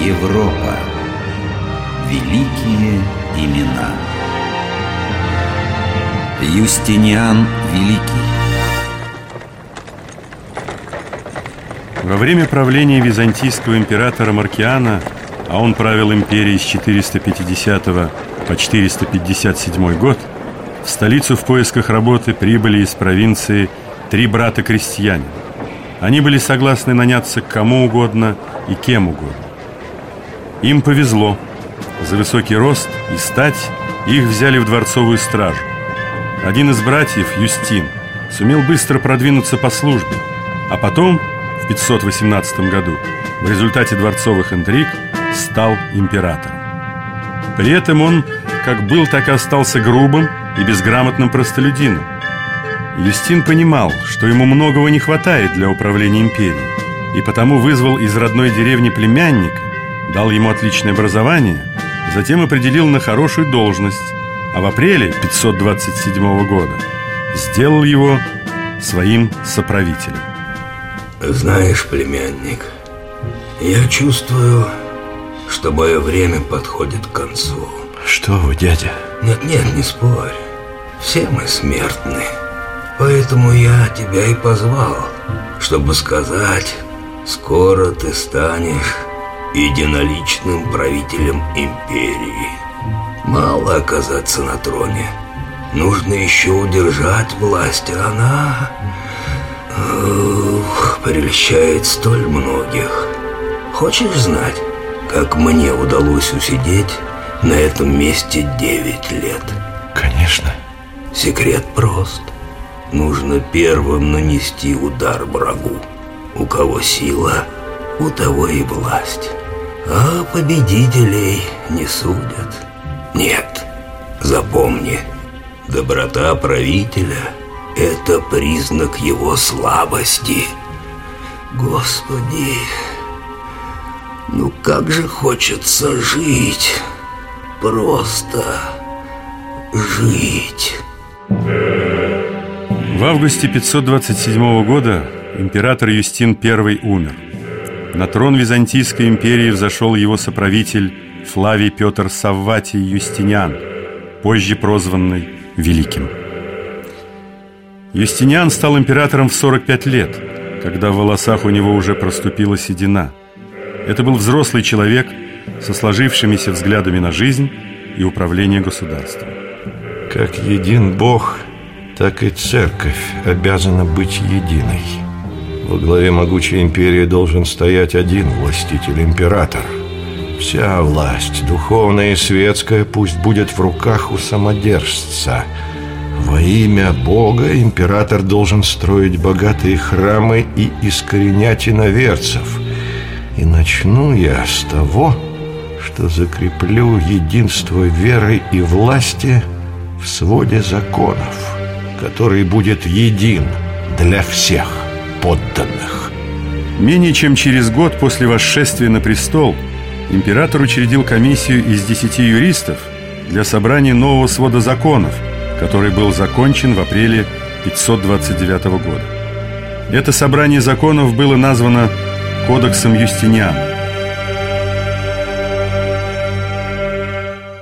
Европа. Великие имена. Юстиниан Великий. Во время правления византийского императора Маркиана, а он правил империей с 450 по 457 год, в столицу в поисках работы прибыли из провинции три брата-крестьяне. Они были согласны наняться кому угодно и кем угодно. Им повезло. За высокий рост и стать их взяли в дворцовую стражу. Один из братьев, Юстин, сумел быстро продвинуться по службе, а потом, в 518 году, в результате дворцовых интриг, стал императором. При этом он как был, так и остался грубым и безграмотным простолюдином. Юстин понимал, что ему многого не хватает для управления империей, и потому вызвал из родной деревни племянника, дал ему отличное образование, затем определил на хорошую должность, а в апреле 527 года сделал его своим соправителем. Знаешь, племянник, я чувствую, что мое время подходит к концу. Что вы, дядя? Нет-нет, не спорь. Все мы смертны. Поэтому я тебя и позвал, чтобы сказать, скоро ты станешь единоличным правителем империи. Мало оказаться на троне. Нужно еще удержать власть, а она ух, прельщает столь многих. Хочешь знать, как мне удалось усидеть на этом месте 9 лет? Конечно. Секрет прост. Нужно первым нанести удар врагу. У кого сила, у того и власть. А победителей не судят. Нет, запомни, доброта правителя – это признак его слабости. Господи, ну как же хочется жить, просто жить. В августе 527 года император Юстин I умер. На трон Византийской империи взошел его соправитель Флавий Петр Савватий Юстиниан, позже прозванный Великим. Юстиниан стал императором в 45 лет, когда в волосах у него уже проступила седина. Это был взрослый человек со сложившимися взглядами на жизнь и управление государством. Как един Бог, так и церковь обязана быть единой. Во главе могучей империи должен стоять один властитель-император. Вся власть, духовная и светская, пусть будет в руках у самодержца. Во имя Бога император должен строить богатые храмы и искоренять иноверцев. И начну я с того, что закреплю единство веры и власти в своде законов, который будет един для всех подданных. Менее чем через год после восшествия на престол император учредил комиссию из десяти юристов для собрания нового свода законов, который был закончен в апреле 529 года. Это собрание законов было названо Кодексом Юстиниана.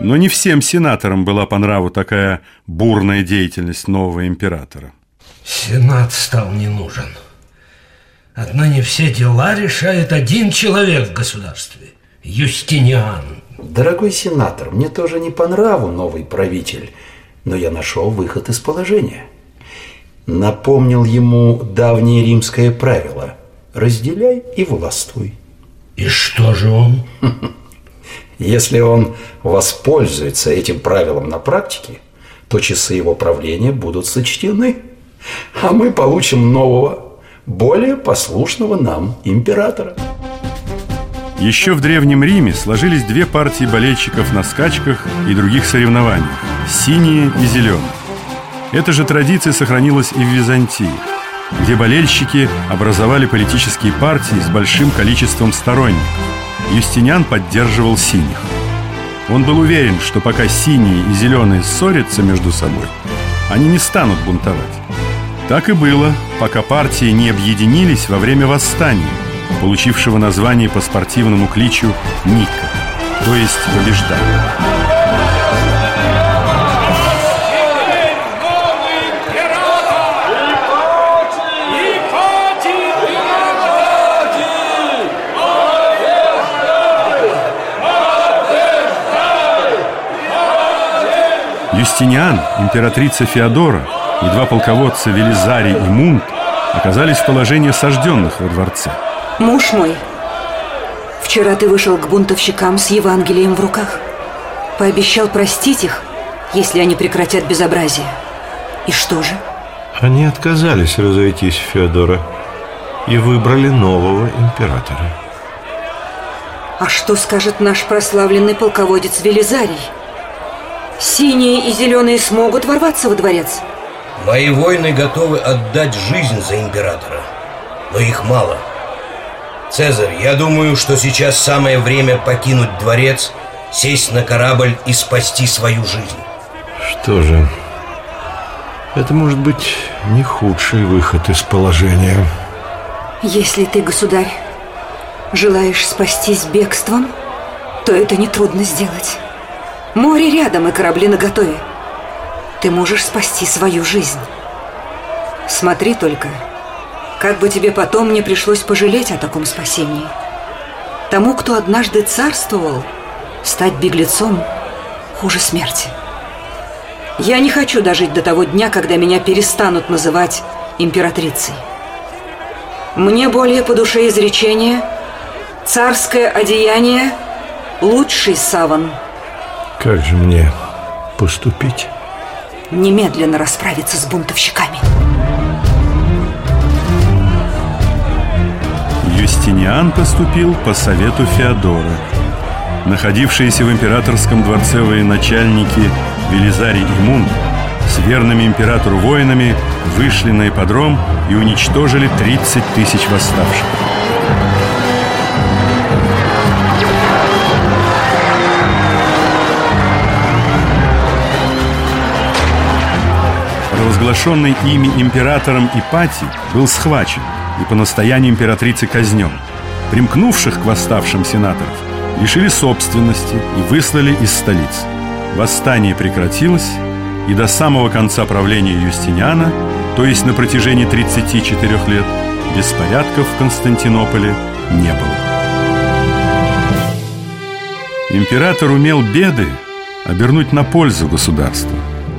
Но не всем сенаторам была по нраву такая бурная деятельность нового императора. Сенат стал не нужен. Отныне все дела решает один человек в государстве – Юстиниан. Дорогой сенатор, мне тоже не по нраву новый правитель, но я нашел выход из положения. Напомнил ему давнее римское правило – разделяй и властвуй. И что же он? Если он воспользуется этим правилом на практике, то часы его правления будут сочтены, а мы получим нового, более послушного нам императора. Еще в Древнем Риме сложились две партии болельщиков на скачках и других соревнованиях – синие и зеленые. Эта же традиция сохранилась и в Византии, где болельщики образовали политические партии с большим количеством сторонников. Юстиниан поддерживал синих. Он был уверен, что пока синие и зеленые ссорятся между собой, они не станут бунтовать. Так и было, пока партии не объединились во время восстания, получившего название по спортивному кличу Ника, то есть побеждай. Юстиниан, императрица Феодора и два полководца Велизарий и Мунт оказались в положении осажденных во дворце. Муж мой, вчера ты вышел к бунтовщикам с Евангелием в руках. Пообещал простить их, если они прекратят безобразие. И что же? Они отказались разойтись, Феодора, и выбрали нового императора. А что скажет наш прославленный полководец Велизарий? Синие и зеленые смогут ворваться во дворец? Мои воины готовы отдать жизнь за императора, но их мало. Цезарь, я думаю, что сейчас самое время покинуть дворец, сесть на корабль и спасти свою жизнь. Что же, это может быть не худший выход из положения. Если ты, государь, желаешь спастись бегством, то это нетрудно сделать. Море рядом и корабли наготове. Ты можешь спасти свою жизнь. Смотри только, как бы тебе потом не пришлось пожалеть о таком спасении. Тому, кто однажды царствовал, стать беглецом хуже смерти. Я не хочу дожить до того дня, когда меня перестанут называть императрицей. Мне более по душе изречение «Царское одеяние – лучший саван». Как же мне поступить? Немедленно расправиться с бунтовщиками. Юстиниан поступил по совету Феодора. Находившиеся в императорском дворце военачальники Велизарий и Мун с верными императору воинами вышли на ипподром и уничтожили 30 тысяч восставших. Провозглашенный ими императором Ипатий был схвачен и по настоянию императрицы казнен. Примкнувших к восставшим сенаторов лишили собственности и выслали из столицы. Восстание прекратилось, и до самого конца правления Юстиниана, то есть на протяжении 34 лет, беспорядков в Константинополе не было. Император умел беды обернуть на пользу государства.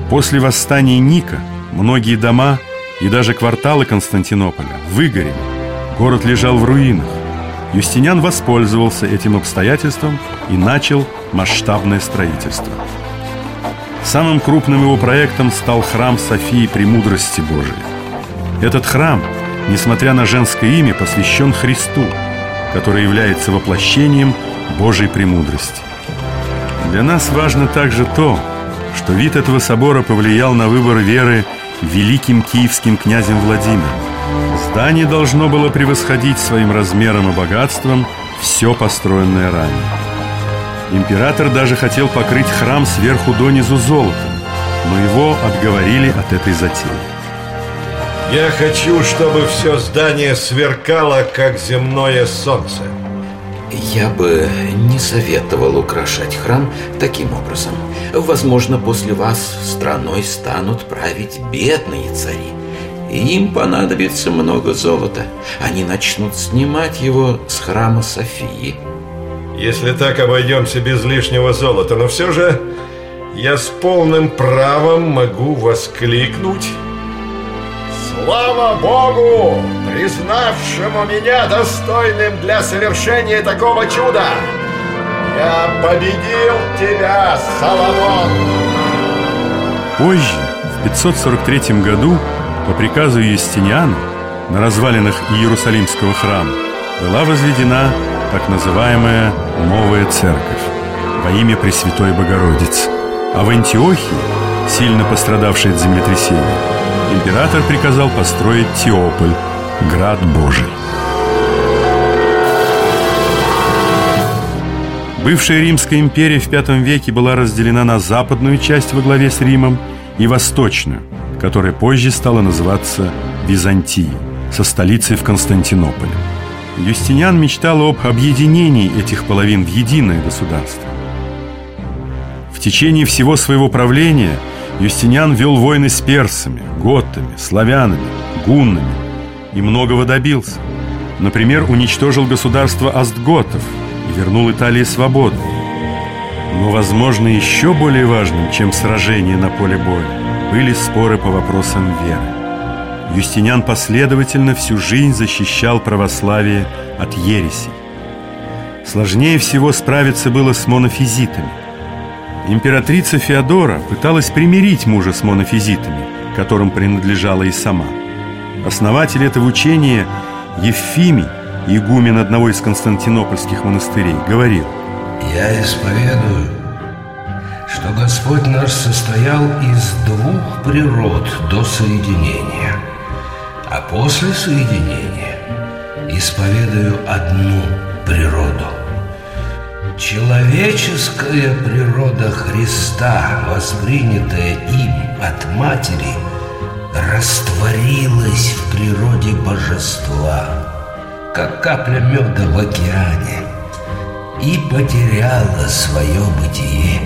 После восстания Ника многие дома и даже кварталы Константинополя выгорели. Город лежал в руинах. Юстиниан воспользовался этим обстоятельством и начал масштабное строительство. Самым крупным его проектом стал храм Софии Премудрости Божией. Этот храм, несмотря на женское имя, посвящен Христу, который является воплощением Божьей премудрости. Для нас важно также то, что вид этого собора повлиял на выбор веры великим киевским князем Владимиром. Здание должно было превосходить своим размером и богатством все построенное ранее. Император даже хотел покрыть храм сверху донизу золотом, но его отговорили от этой затеи. Я хочу, чтобы все здание сверкало, как земное солнце. Я бы не советовал украшать храм таким образом. Возможно, после вас страной станут править бедные цари. Им понадобится много золота. Они начнут снимать его с храма Софии. Если так обойдемся без лишнего золота, но все же я с полным правом могу воскликнуть Слава Богу, признавшему меня достойным для совершения такого чуда! Я победил тебя, Соломон! Позже, в 543 году, по приказу Юстиниана, на развалинах Иерусалимского храма была возведена так называемая Новая Церковь во имя Пресвятой Богородицы. А в Антиохии, сильно пострадавшей от землетрясения, император приказал построить Теополь, град Божий. Бывшая Римская империя в V веке была разделена на западную часть во главе с Римом и восточную, которая позже стала называться Византией, со столицей в Константинополе. Юстиниан мечтал об объединении этих половин в единое государство. В течение всего своего правления Юстиниан вел войны с персами, готами, славянами, гуннами и многого добился. Например, уничтожил государство Астготов и вернул Италии свободу. Но, возможно, еще более важным, чем сражение на поле боя, были споры по вопросам веры. Юстиниан последовательно всю жизнь защищал православие от ереси. Сложнее всего справиться было с монофизитами. Императрица Феодора пыталась примирить мужа с монофизитами, которым принадлежала и сама. Основатель этого учения Евфимий, игумен одного из константинопольских монастырей, говорил «Я исповедую, что Господь наш состоял из двух природ до соединения – а после соединения исповедую одну природу. Человеческая природа Христа, воспринятая им от Матери, растворилась в природе Божества, как капля меда в океане, и потеряла свое бытие.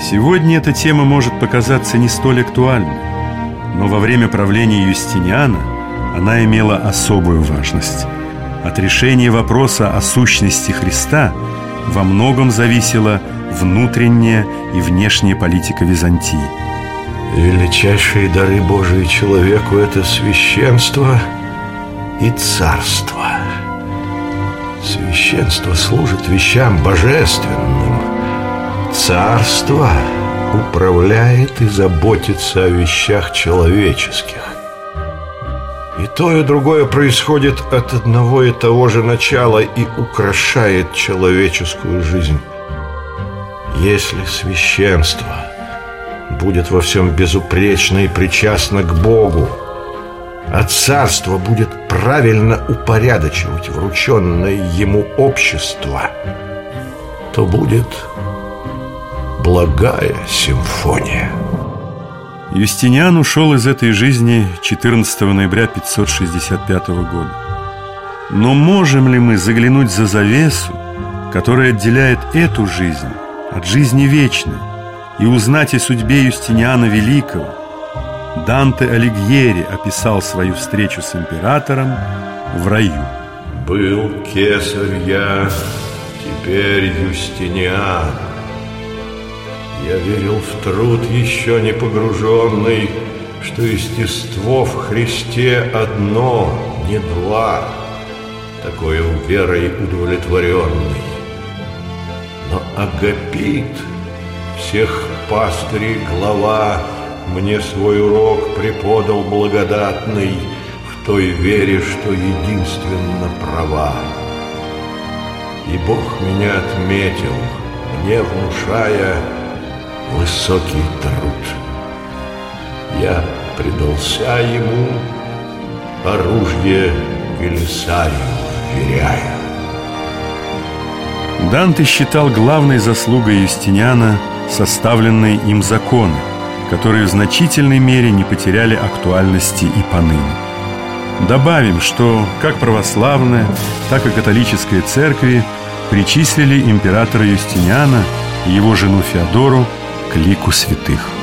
Сегодня эта тема может показаться не столь актуальной, но во время правления Юстиниана – она имела особую важность. От решения вопроса о сущности Христа во многом зависела внутренняя и внешняя политика Византии. Величайшие дары Божии человеку – это священство и царство. Священство служит вещам божественным. Царство управляет и заботится о вещах человеческих. И то, и другое происходит от одного и того же начала и украшает человеческую жизнь. Если священство будет во всем безупречно и причастно к Богу, а царство будет правильно упорядочивать врученное ему общество, то будет благая симфония. Юстиниан ушел из этой жизни 14 ноября 565 года. Но можем ли мы заглянуть за завесу, которая отделяет эту жизнь от жизни вечной, и узнать о судьбе Юстиниана Великого? Данте Алигьери описал свою встречу с императором в раю. «Был кесарь я, теперь Юстиниан». Я верил в труд еще не погруженный, Что естество в Христе одно, не два, Такое верой удовлетворенный. Но Агапит, всех пастырей глава, Мне свой урок преподал благодатный В той вере, что единственно права. И Бог меня отметил, мне внушая, высокий труд. Я предался ему, оружие Велисарию вверяя. Данте считал главной заслугой Юстиниана составленные им законы, которые в значительной мере не потеряли актуальности и поныне. Добавим, что как православная, так и католическая церкви причислили императора Юстиниана и его жену Феодору к лику святых.